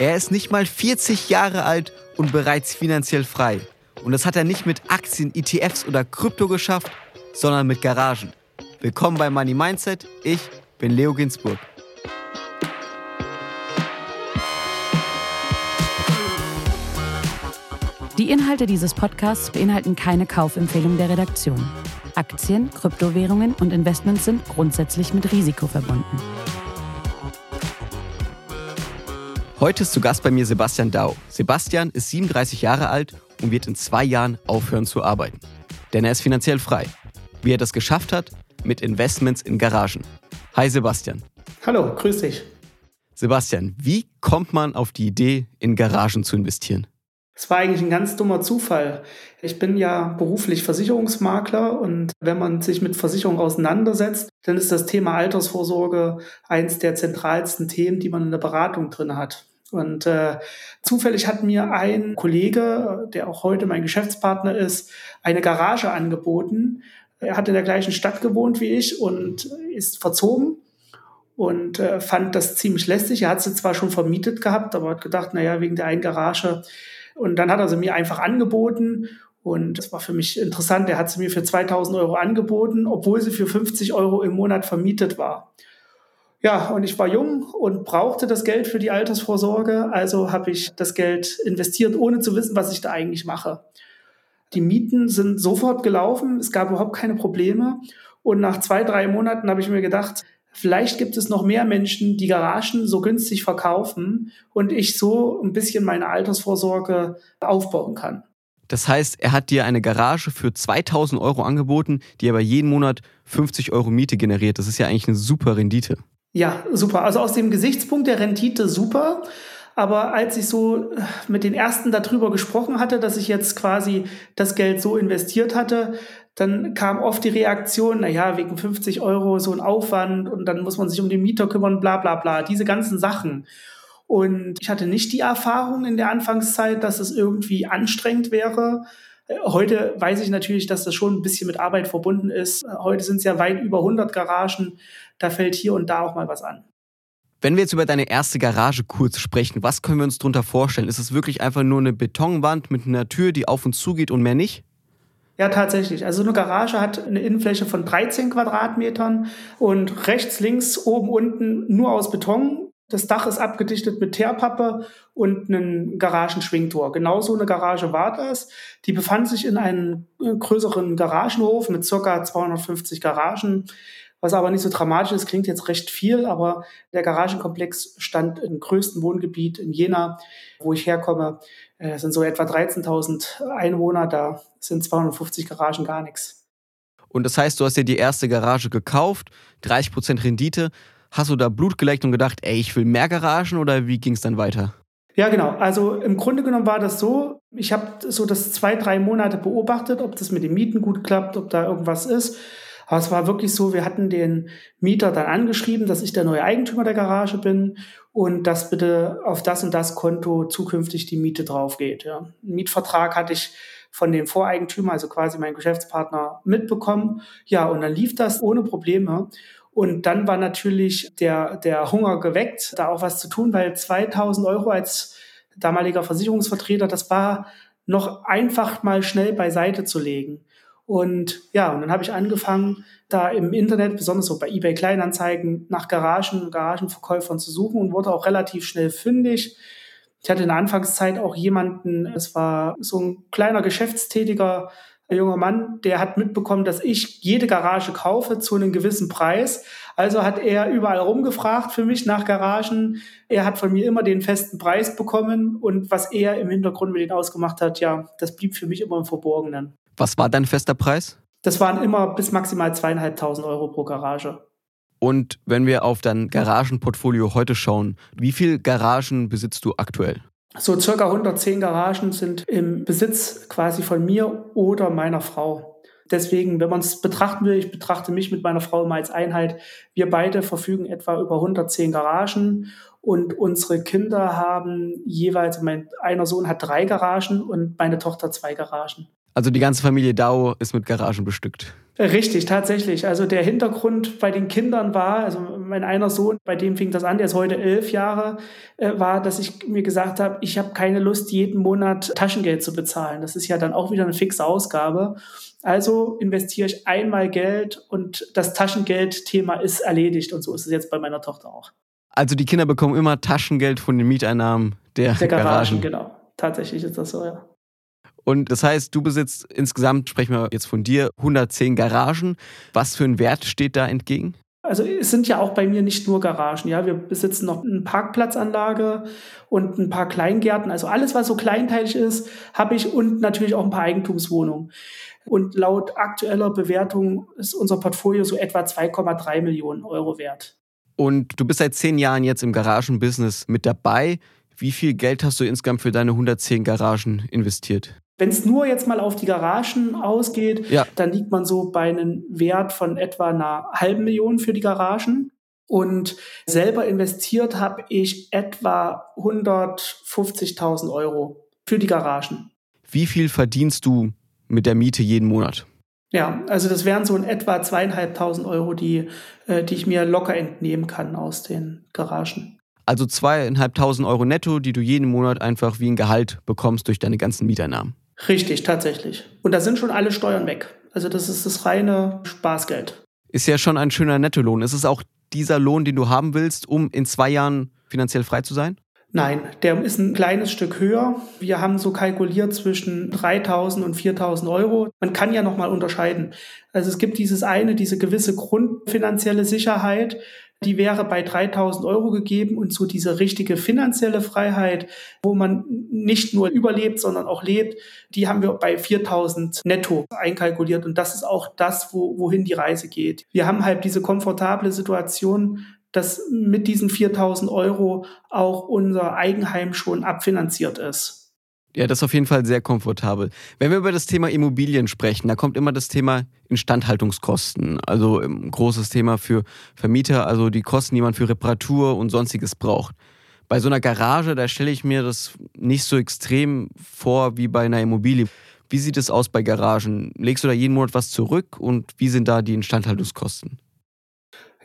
Er ist nicht mal 40 Jahre alt und bereits finanziell frei. Und das hat er nicht mit Aktien, ETFs oder Krypto geschafft, sondern mit Garagen. Willkommen bei Money Mindset. Ich bin Leo Ginsburg. Die Inhalte dieses Podcasts beinhalten keine Kaufempfehlung der Redaktion. Aktien, Kryptowährungen und Investments sind grundsätzlich mit Risiko verbunden. Heute ist zu Gast bei mir Sebastian Dau. Sebastian ist 37 Jahre alt und wird in zwei Jahren aufhören zu arbeiten. Denn er ist finanziell frei. Wie er das geschafft hat? Mit Investments in Garagen. Hi Sebastian. Hallo, grüß dich. Sebastian, wie kommt man auf die Idee, in Garagen zu investieren? Es war eigentlich ein ganz dummer Zufall. Ich bin ja beruflich Versicherungsmakler und wenn man sich mit Versicherung auseinandersetzt, dann ist das Thema Altersvorsorge eins der zentralsten Themen, die man in der Beratung drin hat. Und äh, zufällig hat mir ein Kollege, der auch heute mein Geschäftspartner ist, eine Garage angeboten. Er hat in der gleichen Stadt gewohnt wie ich und ist verzogen und äh, fand das ziemlich lästig. Er hat sie zwar schon vermietet gehabt, aber hat gedacht, naja, wegen der einen Garage. Und dann hat er sie mir einfach angeboten und das war für mich interessant. Er hat sie mir für 2000 Euro angeboten, obwohl sie für 50 Euro im Monat vermietet war. Ja, und ich war jung und brauchte das Geld für die Altersvorsorge, also habe ich das Geld investiert, ohne zu wissen, was ich da eigentlich mache. Die Mieten sind sofort gelaufen, es gab überhaupt keine Probleme. Und nach zwei, drei Monaten habe ich mir gedacht, vielleicht gibt es noch mehr Menschen, die Garagen so günstig verkaufen und ich so ein bisschen meine Altersvorsorge aufbauen kann. Das heißt, er hat dir eine Garage für 2000 Euro angeboten, die aber jeden Monat 50 Euro Miete generiert. Das ist ja eigentlich eine super Rendite. Ja, super. Also aus dem Gesichtspunkt der Rendite super. Aber als ich so äh, mit den ersten darüber gesprochen hatte, dass ich jetzt quasi das Geld so investiert hatte, dann kam oft die Reaktion, na ja, wegen 50 Euro so ein Aufwand und dann muss man sich um den Mieter kümmern, bla bla bla, diese ganzen Sachen. Und ich hatte nicht die Erfahrung in der Anfangszeit, dass es irgendwie anstrengend wäre. Heute weiß ich natürlich, dass das schon ein bisschen mit Arbeit verbunden ist. Heute sind es ja weit über 100 Garagen da fällt hier und da auch mal was an. Wenn wir jetzt über deine erste Garage kurz sprechen, was können wir uns darunter vorstellen? Ist es wirklich einfach nur eine Betonwand mit einer Tür, die auf und zu geht und mehr nicht? Ja, tatsächlich. Also eine Garage hat eine Innenfläche von 13 Quadratmetern und rechts, links, oben, unten nur aus Beton. Das Dach ist abgedichtet mit Teerpappe und einem Garagenschwingtor. Genauso eine Garage war das. Die befand sich in einem größeren Garagenhof mit circa 250 Garagen was aber nicht so dramatisch ist, klingt jetzt recht viel, aber der Garagenkomplex stand im größten Wohngebiet in Jena, wo ich herkomme. Es äh, sind so etwa 13.000 Einwohner, da sind 250 Garagen gar nichts. Und das heißt, du hast dir die erste Garage gekauft, 30 Prozent Rendite. Hast du da Blut geleckt und gedacht, ey, ich will mehr Garagen oder wie ging es dann weiter? Ja, genau. Also im Grunde genommen war das so, ich habe so das zwei, drei Monate beobachtet, ob das mit den Mieten gut klappt, ob da irgendwas ist. Aber es war wirklich so, wir hatten den Mieter dann angeschrieben, dass ich der neue Eigentümer der Garage bin und dass bitte auf das und das Konto zukünftig die Miete drauf geht. Ja. Einen Mietvertrag hatte ich von dem Voreigentümer, also quasi mein Geschäftspartner, mitbekommen. Ja, und dann lief das ohne Probleme. Und dann war natürlich der, der Hunger geweckt, da auch was zu tun, weil 2000 Euro als damaliger Versicherungsvertreter, das war noch einfach mal schnell beiseite zu legen. Und ja, und dann habe ich angefangen, da im Internet, besonders so bei eBay Kleinanzeigen, nach Garagen, Garagenverkäufern zu suchen und wurde auch relativ schnell fündig. Ich hatte in der Anfangszeit auch jemanden, es war so ein kleiner geschäftstätiger junger Mann, der hat mitbekommen, dass ich jede Garage kaufe zu einem gewissen Preis. Also hat er überall rumgefragt für mich nach Garagen. Er hat von mir immer den festen Preis bekommen und was er im Hintergrund mit ihm ausgemacht hat, ja, das blieb für mich immer im Verborgenen. Was war dein fester Preis? Das waren immer bis maximal zweieinhalbtausend Euro pro Garage. Und wenn wir auf dein Garagenportfolio heute schauen, wie viele Garagen besitzt du aktuell? So circa 110 Garagen sind im Besitz quasi von mir oder meiner Frau. Deswegen, wenn man es betrachten will, ich betrachte mich mit meiner Frau immer als Einheit. Wir beide verfügen etwa über 110 Garagen und unsere Kinder haben jeweils, mein einer Sohn hat drei Garagen und meine Tochter zwei Garagen. Also die ganze Familie Dau ist mit Garagen bestückt. Richtig, tatsächlich. Also der Hintergrund bei den Kindern war, also mein einer Sohn, bei dem fing das an, der ist heute elf Jahre, äh, war, dass ich mir gesagt habe, ich habe keine Lust, jeden Monat Taschengeld zu bezahlen. Das ist ja dann auch wieder eine fixe Ausgabe. Also investiere ich einmal Geld und das Taschengeld-Thema ist erledigt. Und so ist es jetzt bei meiner Tochter auch. Also die Kinder bekommen immer Taschengeld von den Mieteinnahmen der, der Garagen. Garagen. Genau, tatsächlich ist das so, ja. Und das heißt, du besitzt insgesamt, sprechen wir jetzt von dir, 110 Garagen. Was für ein Wert steht da entgegen? Also es sind ja auch bei mir nicht nur Garagen, ja. Wir besitzen noch eine Parkplatzanlage und ein paar Kleingärten. Also alles, was so kleinteilig ist, habe ich und natürlich auch ein paar Eigentumswohnungen. Und laut aktueller Bewertung ist unser Portfolio so etwa 2,3 Millionen Euro wert. Und du bist seit zehn Jahren jetzt im Garagenbusiness mit dabei. Wie viel Geld hast du insgesamt für deine 110 Garagen investiert? Wenn es nur jetzt mal auf die Garagen ausgeht, ja. dann liegt man so bei einem Wert von etwa einer halben Million für die Garagen. Und selber investiert habe ich etwa 150.000 Euro für die Garagen. Wie viel verdienst du mit der Miete jeden Monat? Ja, also das wären so in etwa zweieinhalbtausend Euro, die, äh, die ich mir locker entnehmen kann aus den Garagen. Also zweieinhalbtausend Euro netto, die du jeden Monat einfach wie ein Gehalt bekommst durch deine ganzen Mieteinnahmen. Richtig, tatsächlich. Und da sind schon alle Steuern weg. Also das ist das reine Spaßgeld. Ist ja schon ein schöner Nettolohn. Ist es auch dieser Lohn, den du haben willst, um in zwei Jahren finanziell frei zu sein? Nein, der ist ein kleines Stück höher. Wir haben so kalkuliert zwischen 3.000 und 4.000 Euro. Man kann ja nochmal unterscheiden. Also es gibt dieses eine, diese gewisse grundfinanzielle Sicherheit, die wäre bei 3000 Euro gegeben und so diese richtige finanzielle Freiheit, wo man nicht nur überlebt, sondern auch lebt, die haben wir bei 4000 netto einkalkuliert und das ist auch das, wo, wohin die Reise geht. Wir haben halt diese komfortable Situation, dass mit diesen 4000 Euro auch unser Eigenheim schon abfinanziert ist. Ja, das ist auf jeden Fall sehr komfortabel. Wenn wir über das Thema Immobilien sprechen, da kommt immer das Thema Instandhaltungskosten. Also ein ähm, großes Thema für Vermieter, also die Kosten, die man für Reparatur und sonstiges braucht. Bei so einer Garage, da stelle ich mir das nicht so extrem vor wie bei einer Immobilie. Wie sieht es aus bei Garagen? Legst du da jeden Monat was zurück und wie sind da die Instandhaltungskosten?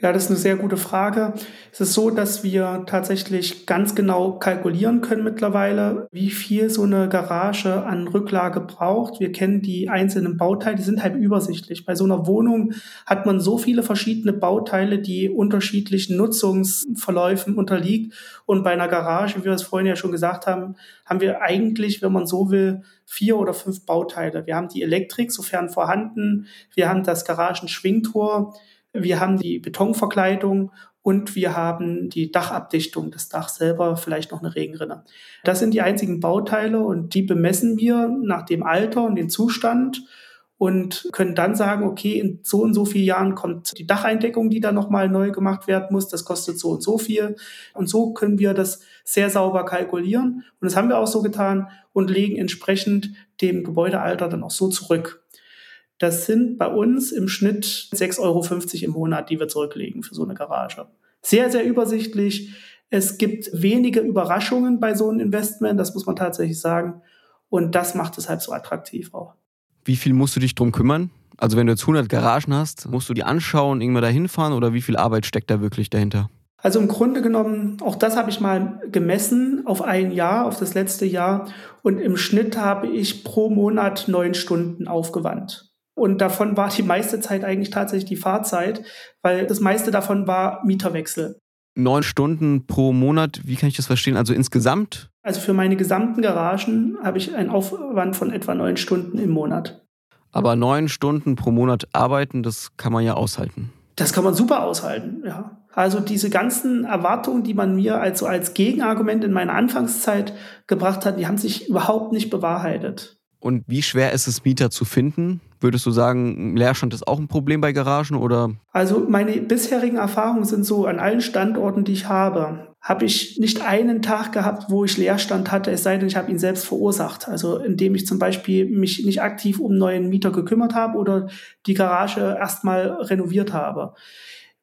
Ja, das ist eine sehr gute Frage. Es ist so, dass wir tatsächlich ganz genau kalkulieren können mittlerweile, wie viel so eine Garage an Rücklage braucht. Wir kennen die einzelnen Bauteile, die sind halt übersichtlich. Bei so einer Wohnung hat man so viele verschiedene Bauteile, die unterschiedlichen Nutzungsverläufen unterliegt. Und bei einer Garage, wie wir es vorhin ja schon gesagt haben, haben wir eigentlich, wenn man so will, vier oder fünf Bauteile. Wir haben die Elektrik, sofern vorhanden. Wir haben das Garagenschwingtor. Wir haben die Betonverkleidung und wir haben die Dachabdichtung, das Dach selber, vielleicht noch eine Regenrinne. Das sind die einzigen Bauteile und die bemessen wir nach dem Alter und dem Zustand und können dann sagen, okay, in so und so vielen Jahren kommt die Dacheindeckung, die da nochmal neu gemacht werden muss, das kostet so und so viel. Und so können wir das sehr sauber kalkulieren. Und das haben wir auch so getan und legen entsprechend dem Gebäudealter dann auch so zurück. Das sind bei uns im Schnitt 6,50 Euro im Monat, die wir zurücklegen für so eine Garage. Sehr, sehr übersichtlich. Es gibt wenige Überraschungen bei so einem Investment, das muss man tatsächlich sagen. Und das macht es halt so attraktiv auch. Wie viel musst du dich drum kümmern? Also wenn du jetzt 100 Garagen hast, musst du die anschauen, irgendwann dahin fahren oder wie viel Arbeit steckt da wirklich dahinter? Also im Grunde genommen, auch das habe ich mal gemessen auf ein Jahr, auf das letzte Jahr. Und im Schnitt habe ich pro Monat neun Stunden aufgewandt. Und davon war die meiste Zeit eigentlich tatsächlich die Fahrzeit, weil das meiste davon war Mieterwechsel. Neun Stunden pro Monat, wie kann ich das verstehen? Also insgesamt? Also für meine gesamten Garagen habe ich einen Aufwand von etwa neun Stunden im Monat. Aber neun Stunden pro Monat arbeiten, das kann man ja aushalten. Das kann man super aushalten, ja. Also diese ganzen Erwartungen, die man mir also als Gegenargument in meiner Anfangszeit gebracht hat, die haben sich überhaupt nicht bewahrheitet. Und wie schwer ist es, Mieter zu finden? Würdest du sagen, Leerstand ist auch ein Problem bei Garagen oder? Also meine bisherigen Erfahrungen sind so, an allen Standorten, die ich habe, habe ich nicht einen Tag gehabt, wo ich Leerstand hatte, es sei denn, ich habe ihn selbst verursacht. Also indem ich zum Beispiel mich nicht aktiv um neuen Mieter gekümmert habe oder die Garage erstmal renoviert habe.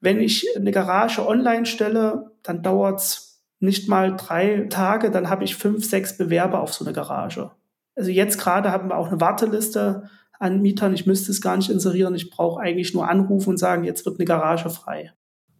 Wenn ich eine Garage online stelle, dann dauert es nicht mal drei Tage, dann habe ich fünf, sechs Bewerber auf so eine Garage Also jetzt gerade haben wir auch eine Warteliste an Mietern. Ich müsste es gar nicht inserieren. Ich brauche eigentlich nur anrufen und sagen, jetzt wird eine Garage frei.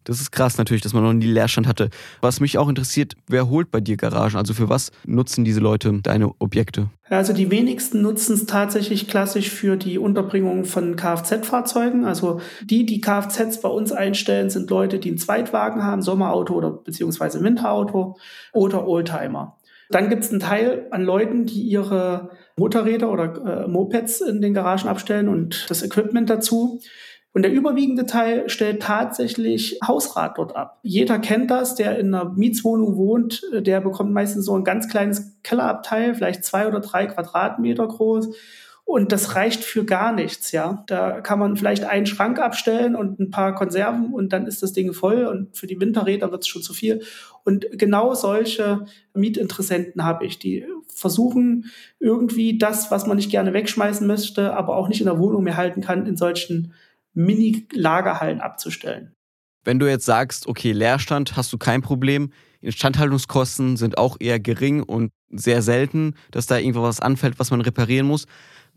Das ist krass natürlich, dass man noch nie Leerstand hatte. Was mich auch interessiert, wer holt bei dir Garagen? Also für was nutzen diese Leute deine Objekte? Also die wenigsten nutzen es tatsächlich klassisch für die Unterbringung von Kfz-Fahrzeugen. Also die, die Kfz bei uns einstellen, sind Leute, die einen Zweitwagen haben, Sommerauto oder beziehungsweise Winterauto oder Oldtimer. Dann gibt es einen Teil an Leuten, die ihre Motorräder oder äh, Mopeds in den Garagen abstellen und das Equipment dazu. Und der überwiegende Teil stellt tatsächlich Hausrat dort ab. Jeder kennt das, der in einer Mietswohnung wohnt, der bekommt meistens so ein ganz kleines Kellerabteil, vielleicht zwei oder drei Quadratmeter groß. Und das reicht für gar nichts, ja. Da kann man vielleicht einen Schrank abstellen und ein paar Konserven und dann ist das Ding voll und für die Winterräder wird es schon zu viel. Und genau solche Mietinteressenten habe ich, die versuchen irgendwie das, was man nicht gerne wegschmeißen möchte, aber auch nicht in der Wohnung mehr halten kann, in solchen Mini-Lagerhallen abzustellen. Wenn du jetzt sagst, okay, Leerstand hast du kein Problem, Instandhaltungskosten sind auch eher gering und sehr selten, dass da irgendwo was anfällt, was man reparieren muss.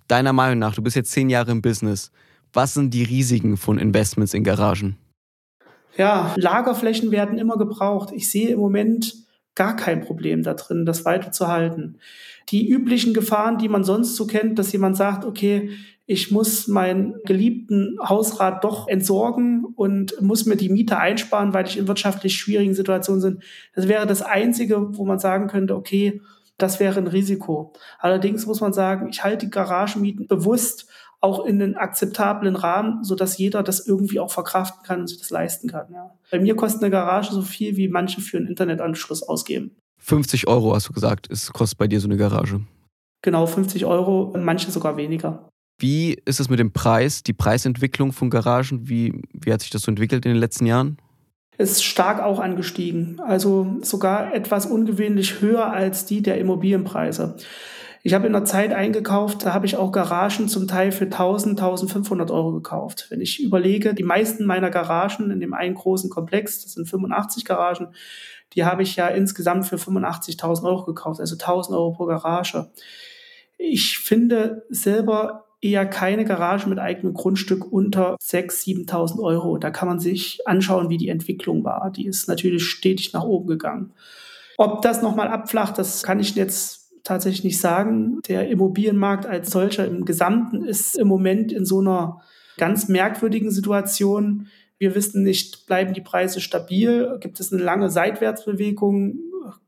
Deiner Meinung nach, du bist jetzt zehn Jahre im Business, was sind die Risiken von Investments in Garagen? Ja, Lagerflächen werden immer gebraucht. Ich sehe im Moment gar kein Problem da drin, das weiterzuhalten. Die üblichen Gefahren, die man sonst so kennt, dass jemand sagt, okay, ich muss meinen geliebten Hausrat doch entsorgen und muss mir die Miete einsparen, weil ich in wirtschaftlich schwierigen Situationen bin. Das wäre das Einzige, wo man sagen könnte, okay, das wäre ein Risiko. Allerdings muss man sagen, ich halte die Garagenmieten bewusst auch in einen akzeptablen Rahmen, so dass jeder das irgendwie auch verkraften kann und sich das leisten kann. Ja. Bei mir kostet eine Garage so viel, wie manche für einen Internetanschluss ausgeben. 50 Euro hast du gesagt, es kostet bei dir so eine Garage. Genau, 50 Euro, manche sogar weniger. Wie ist es mit dem Preis, die Preisentwicklung von Garagen? Wie, wie hat sich das so entwickelt in den letzten Jahren? Ist stark auch angestiegen, also sogar etwas ungewöhnlich höher als die der Immobilienpreise. Ich habe in der Zeit eingekauft, da habe ich auch Garagen zum Teil für 1000, 1500 Euro gekauft. Wenn ich überlege, die meisten meiner Garagen in dem einen großen Komplex, das sind 85 Garagen, die habe ich ja insgesamt für 85.000 Euro gekauft, also 1000 Euro pro Garage. Ich finde selber eher keine Garage mit eigenem Grundstück unter 6.000, 7.000 Euro. Da kann man sich anschauen, wie die Entwicklung war. Die ist natürlich stetig nach oben gegangen. Ob das nochmal abflacht, das kann ich jetzt tatsächlich nicht sagen. Der Immobilienmarkt als solcher im Gesamten ist im Moment in so einer ganz merkwürdigen Situation. Wir wissen nicht, bleiben die Preise stabil? Gibt es eine lange Seitwärtsbewegung?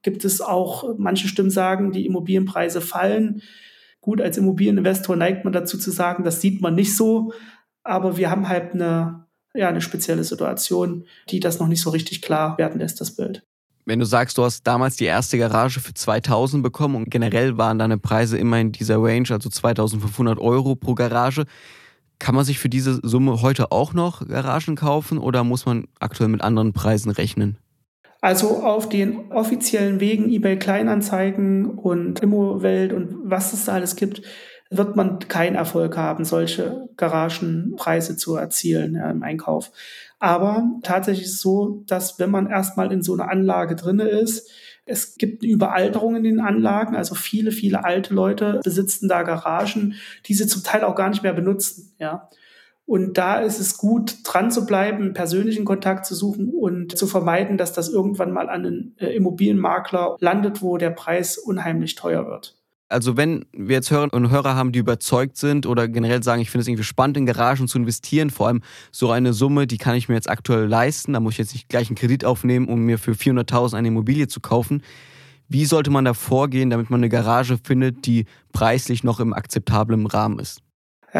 Gibt es auch, manche Stimmen sagen, die Immobilienpreise fallen. Gut, als Immobilieninvestor neigt man dazu zu sagen, das sieht man nicht so, aber wir haben halt eine, ja, eine spezielle Situation, die das noch nicht so richtig klar werden lässt, das Bild. Wenn du sagst, du hast damals die erste Garage für 2000 bekommen und generell waren deine Preise immer in dieser Range, also 2500 Euro pro Garage, kann man sich für diese Summe heute auch noch Garagen kaufen oder muss man aktuell mit anderen Preisen rechnen? Also auf den offiziellen Wegen eBay Kleinanzeigen und Immowelt und was es da alles gibt, wird man keinen Erfolg haben, solche Garagenpreise zu erzielen ja, im Einkauf. Aber tatsächlich ist es so, dass wenn man erstmal in so einer Anlage drinne ist, es gibt eine Überalterung in den Anlagen, also viele, viele alte Leute besitzen da Garagen, die sie zum Teil auch gar nicht mehr benutzen, ja. Und da ist es gut, dran zu bleiben, persönlichen Kontakt zu suchen und zu vermeiden, dass das irgendwann mal an einen äh, Immobilienmakler landet, wo der Preis unheimlich teuer wird. Also wenn wir jetzt Hörer und Hörer haben, die überzeugt sind oder generell sagen, ich finde es irgendwie spannend, in Garagen zu investieren, vor allem so eine Summe, die kann ich mir jetzt aktuell leisten, da muss ich jetzt nicht gleich einen Kredit aufnehmen, um mir für 400.000 eine Immobilie zu kaufen. Wie sollte man da vorgehen, damit man eine Garage findet, die preislich noch im akzeptablen Rahmen ist?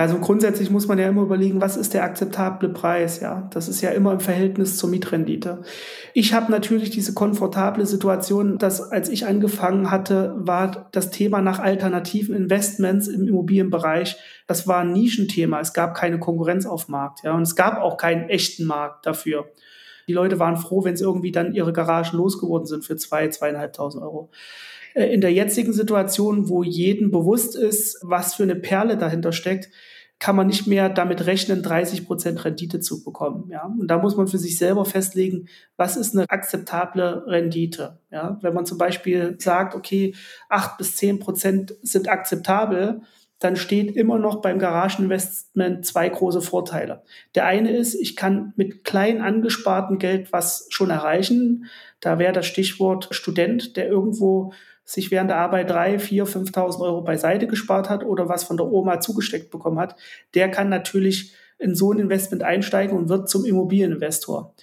Also grundsätzlich muss man ja immer überlegen, was ist der akzeptable Preis, ja. Das ist ja immer im Verhältnis zur Mietrendite. Ich habe natürlich diese komfortable Situation, dass als ich angefangen hatte, war das Thema nach alternativen Investments im Immobilienbereich, das war ein Nischenthema. Es gab keine Konkurrenz auf dem Markt, ja. Und es gab auch keinen echten Markt dafür. Die Leute waren froh, wenn sie irgendwie dann ihre Garagen losgeworden sind für zwei, zweieinhalbtausend Euro. Äh, in der jetzigen Situation, wo jedem bewusst ist, was für eine Perle dahinter steckt, kann man nicht mehr damit rechnen, 30 Prozent Rendite zu bekommen. Ja? Und da muss man für sich selber festlegen, was ist eine akzeptable Rendite. Ja? Wenn man zum Beispiel sagt, okay, acht bis zehn Prozent sind akzeptabel, dann steht immer noch beim Garageninvestment zwei große Vorteile. Der eine ist, ich kann mit klein angespartem Geld was schon erreichen. Da wäre das Stichwort Student, der irgendwo sich während der Arbeit drei, vier, 5.000 Euro beiseite gespart hat oder was von der Oma zugesteckt bekommen hat, der kann natürlich in so ein Investment einsteigen und wird zum Immobilieninvestor.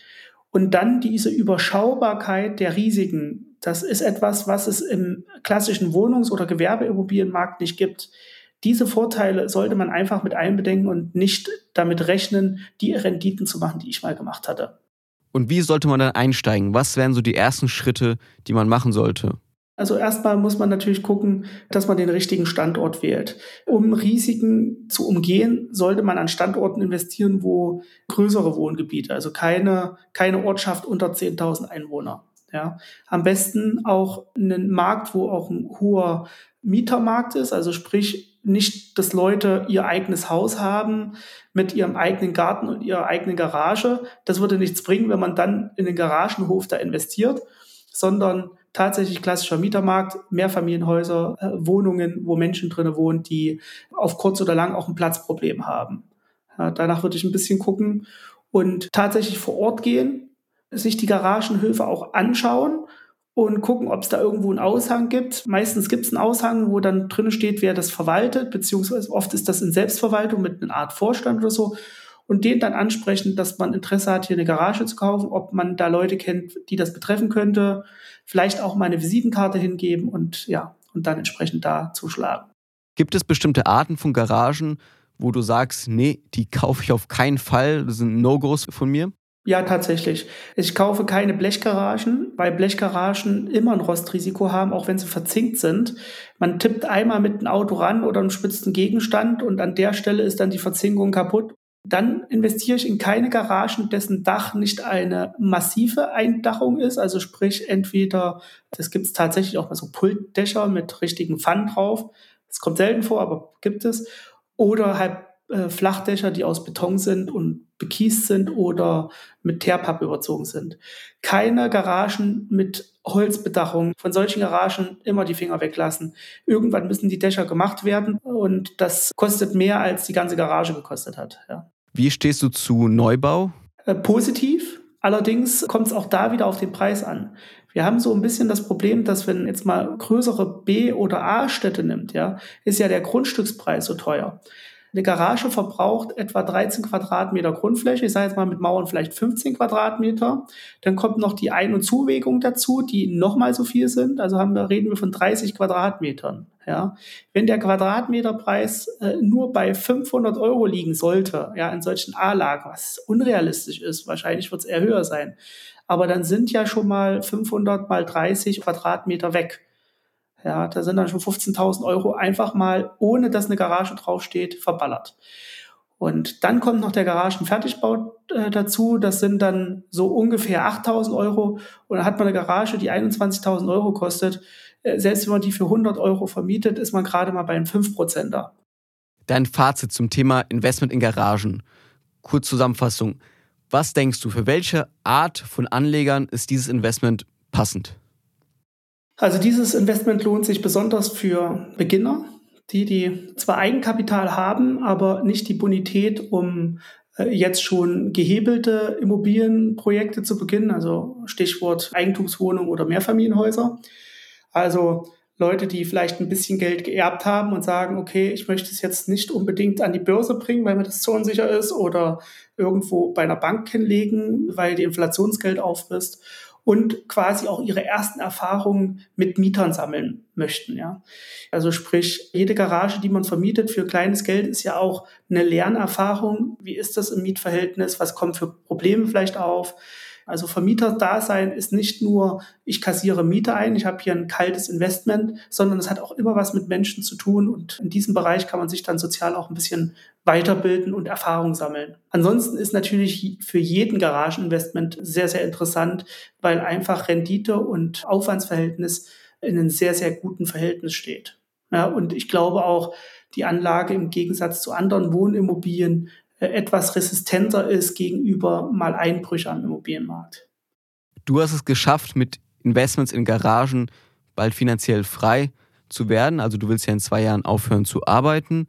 Und dann diese Überschaubarkeit der Risiken, das ist etwas, was es im klassischen Wohnungs- oder Gewerbeimmobilienmarkt nicht gibt. Diese Vorteile sollte man einfach mit einbedenken und nicht damit rechnen, die Renditen zu machen, die ich mal gemacht hatte. Und wie sollte man dann einsteigen? Was wären so die ersten Schritte, die man machen sollte? Also erstmal muss man natürlich gucken, dass man den richtigen Standort wählt. Um Risiken zu umgehen, sollte man an Standorten investieren, wo größere Wohngebiete, also keine, keine Ortschaft unter 10.000 Einwohner. Ja. Am besten auch einen Markt, wo auch ein hoher Mietermarkt ist, also sprich nicht, dass Leute ihr eigenes Haus haben mit ihrem eigenen Garten und ihrer eigenen Garage. Das würde nichts bringen, wenn man dann in den Garagenhof da investiert, sondern tatsächlich klassischer Mietermarkt, Mehrfamilienhäuser, äh, Wohnungen, wo Menschen drin wohnen, die auf kurz oder lang auch ein Platzproblem haben. Ja, danach würde ich ein bisschen gucken und tatsächlich vor Ort gehen, sich die Garagenhöfe auch anschauen und gucken, ob es da irgendwo einen Aushang gibt. Meistens gibt es einen Aushang, wo dann drin steht, wer das verwaltet, beziehungsweise oft ist das in Selbstverwaltung mit einer Art Vorstand oder so und den dann ansprechen, dass man Interesse hat, hier eine Garage zu kaufen, ob man da Leute kennt, die das betreffen könnte, vielleicht auch mal eine Visitenkarte hingeben und ja, und dann entsprechend da zuschlagen. Gibt es bestimmte Arten von Garagen, wo du sagst, nee, die kaufe ich auf keinen Fall, das sind No-Gos von mir? Ja, tatsächlich. Ich kaufe keine Blechgaragen, weil Blechgaragen immer ein Rostrisiko haben, auch wenn sie verzinkt sind. Man tippt einmal mit einem Auto ran oder einem spitzen Gegenstand und an der Stelle ist dann die Verzinkung kaputt dann investiere ich in keine Garagen, dessen Dach nicht eine massive Eindachung ist. Also sprich, entweder, das gibt es tatsächlich auch mal so Pultdächer mit richtigen Pfannen drauf. Das kommt selten vor, aber gibt es. Oder halt äh, Flachdächer, die aus Beton sind und bekiest sind oder mit Teerpapp überzogen sind. Keine Garagen mit Holzbedachung. Von solchen Garagen immer die Finger weglassen. Irgendwann müssen die Dächer gemacht werden und das kostet mehr, als die ganze Garage gekostet hat. Ja. Wie stehst du zu Neubau? Äh, positiv. Allerdings kommt es auch da wieder auf den Preis an. Wir haben so ein bisschen das Problem, dass wenn jetzt mal größere B- oder A-Städte nimmt, ja, ist ja der Grundstückspreis so teuer. Eine Garage verbraucht etwa 13 Quadratmeter Grundfläche, ich sage jetzt mal mit Mauern vielleicht 15 Quadratmeter. Dann kommt noch die Ein- und Zuwegung dazu, die nochmal so viel sind. Also haben wir, reden wir von 30 Quadratmetern. Ja, wenn der Quadratmeterpreis äh, nur bei 500 Euro liegen sollte, ja, in solchen A-Lagen, was unrealistisch ist, wahrscheinlich wird es eher höher sein. Aber dann sind ja schon mal 500 mal 30 Quadratmeter weg. Ja, da sind dann schon 15.000 Euro einfach mal, ohne dass eine Garage draufsteht, verballert. Und dann kommt noch der Garagenfertigbau äh, dazu. Das sind dann so ungefähr 8.000 Euro. Und dann hat man eine Garage, die 21.000 Euro kostet. Äh, selbst wenn man die für 100 Euro vermietet, ist man gerade mal bei einem 5% da. Dein Fazit zum Thema Investment in Garagen. Kurz Zusammenfassung. Was denkst du, für welche Art von Anlegern ist dieses Investment passend? Also dieses Investment lohnt sich besonders für Beginner, die, die zwar Eigenkapital haben, aber nicht die Bonität, um äh, jetzt schon gehebelte Immobilienprojekte zu beginnen, also Stichwort Eigentumswohnung oder Mehrfamilienhäuser. Also Leute, die vielleicht ein bisschen Geld geerbt haben und sagen, okay, ich möchte es jetzt nicht unbedingt an die Börse bringen, weil mir das zu unsicher ist oder irgendwo bei einer Bank hinlegen, weil die Inflationsgeld auffrisst und quasi auch ihre ersten Erfahrungen mit Mietern sammeln möchten. Ja. Also sprich, jede Garage, die man vermietet für kleines Geld, ist ja auch eine Lernerfahrung. Wie ist das im Mietverhältnis? Was kommt für Probleme vielleicht auf? Also Vermieter-Dasein ist nicht nur, ich kassiere Miete ein, ich habe hier ein kaltes Investment, sondern es hat auch immer was mit Menschen zu tun. Und in diesem Bereich kann man sich dann sozial auch ein bisschen weiterbilden und Erfahrung sammeln. Ansonsten ist natürlich für jeden Garageninvestment sehr, sehr interessant, weil einfach Rendite und Aufwandsverhältnis in einem sehr, sehr guten Verhältnis steht. Ja, und ich glaube auch, die Anlage im Gegensatz zu anderen Wohnimmobilien etwas resistenter ist gegenüber mal Einbrüche am Immobilienmarkt. Du hast es geschafft, mit Investments in Garagen bald finanziell frei zu werden. Also du willst ja in zwei Jahren aufhören zu arbeiten.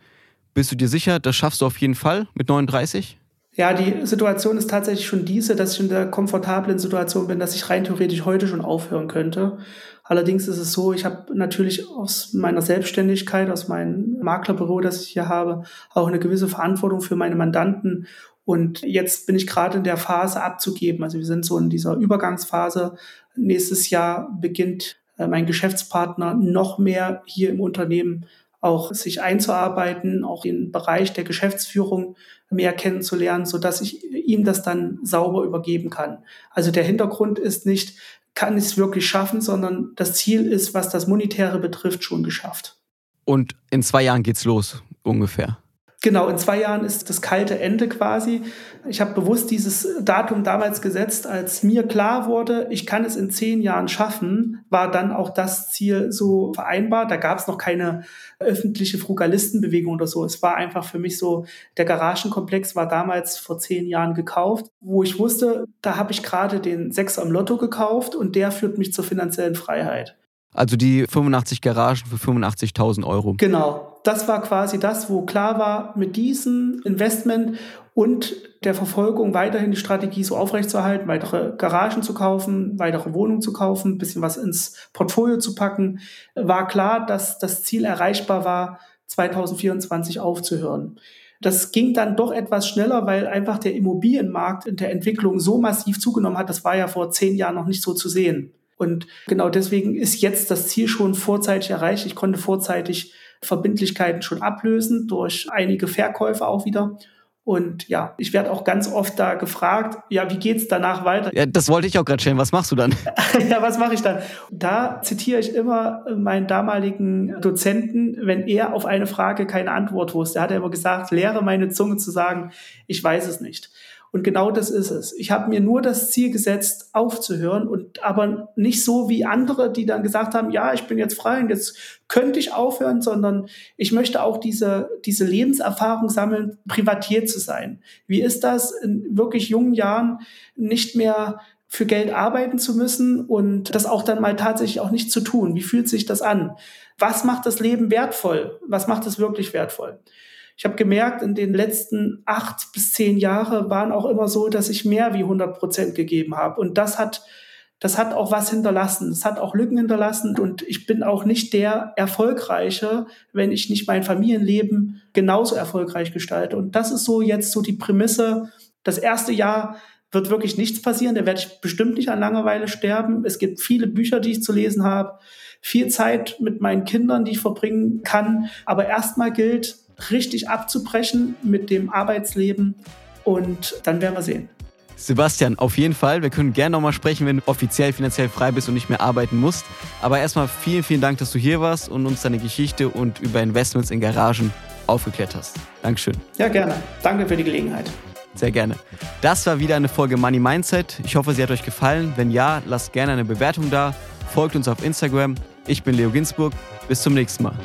Bist du dir sicher, das schaffst du auf jeden Fall mit 39? Ja, die Situation ist tatsächlich schon diese, dass ich in der komfortablen Situation bin, dass ich rein theoretisch heute schon aufhören könnte. Allerdings ist es so, ich habe natürlich aus meiner Selbstständigkeit, aus meinem Maklerbüro, das ich hier habe, auch eine gewisse Verantwortung für meine Mandanten. Und jetzt bin ich gerade in der Phase abzugeben. Also wir sind so in dieser Übergangsphase. Nächstes Jahr beginnt äh, mein Geschäftspartner noch mehr hier im Unternehmen auch sich einzuarbeiten, auch den Bereich der Geschäftsführung mehr kennenzulernen, so dass ich ihm das dann sauber übergeben kann. Also der Hintergrund ist nicht, kann ich es wirklich schaffen, sondern das Ziel ist, was das Monetäre betrifft, schon geschafft. Und in zwei Jahren geht's los, ungefähr. Genau, in zwei Jahren ist das kalte Ende quasi. Ich habe bewusst dieses Datum damals gesetzt, als mir klar wurde, ich kann es in zehn Jahren schaffen, war dann auch das Ziel so vereinbart. Da gab es noch keine öffentliche Frugalistenbewegung oder so. Es war einfach für mich so, der Garagenkomplex war damals vor zehn Jahren gekauft, wo ich wusste, da habe ich gerade den Sechser im Lotto gekauft und der führt mich zur finanziellen Freiheit. Also die 85 Garagen für 85.000 Euro. Genau. Das war quasi das, wo klar war, mit diesem Investment und der Verfolgung weiterhin die Strategie so aufrechtzuerhalten, weitere Garagen zu kaufen, weitere Wohnungen zu kaufen, ein bisschen was ins Portfolio zu packen, war klar, dass das Ziel erreichbar war, 2024 aufzuhören. Das ging dann doch etwas schneller, weil einfach der Immobilienmarkt in der Entwicklung so massiv zugenommen hat. Das war ja vor zehn Jahren noch nicht so zu sehen. Und genau deswegen ist jetzt das Ziel schon vorzeitig erreicht. Ich konnte vorzeitig Verbindlichkeiten schon ablösen durch einige Verkäufe auch wieder. Und ja, ich werde auch ganz oft da gefragt, ja, wie geht's danach weiter? Ja, das wollte ich auch gerade stellen. Was machst du dann? ja, was mache ich dann? Da zitiere ich immer meinen damaligen Dozenten, wenn er auf eine Frage keine Antwort wusste. Er hat immer gesagt, lehre meine Zunge zu sagen, ich weiß es nicht. Und genau das ist es. Ich habe mir nur das Ziel gesetzt, aufzuhören und aber nicht so wie andere, die dann gesagt haben, ja, ich bin jetzt frei und jetzt könnte ich aufhören, sondern ich möchte auch diese, diese Lebenserfahrung sammeln, privatiert zu sein. Wie ist das in wirklich jungen Jahren nicht mehr für Geld arbeiten zu müssen und das auch dann mal tatsächlich auch nicht zu tun? Wie fühlt sich das an? Was macht das Leben wertvoll? Was macht es wirklich wertvoll? Ich habe gemerkt, in den letzten acht bis zehn Jahren waren auch immer so, dass ich mehr wie 100 Prozent gegeben habe. Und das hat, das hat auch was hinterlassen. Es hat auch Lücken hinterlassen. Und ich bin auch nicht der Erfolgreiche, wenn ich nicht mein Familienleben genauso erfolgreich gestalte. Und das ist so jetzt so die Prämisse. Das erste Jahr wird wirklich nichts passieren. Da werde ich bestimmt nicht an Langeweile sterben. Es gibt viele Bücher, die ich zu lesen habe, viel Zeit mit meinen Kindern, die ich verbringen kann. Aber erstmal gilt, richtig abzubrechen mit dem Arbeitsleben und dann werden wir sehen. Sebastian, auf jeden Fall. Wir können gerne nochmal sprechen, wenn du offiziell finanziell frei bist und nicht mehr arbeiten musst. Aber erstmal vielen, vielen Dank, dass du hier warst und uns deine Geschichte und über Investments in Garagen aufgeklärt hast. Dankeschön. Ja, gerne. Danke für die Gelegenheit. Sehr gerne. Das war wieder eine Folge Money Mindset. Ich hoffe, sie hat euch gefallen. Wenn ja, lasst gerne eine Bewertung da. Folgt uns auf Instagram. Ich bin Leo Ginsburg. Bis zum nächsten Mal.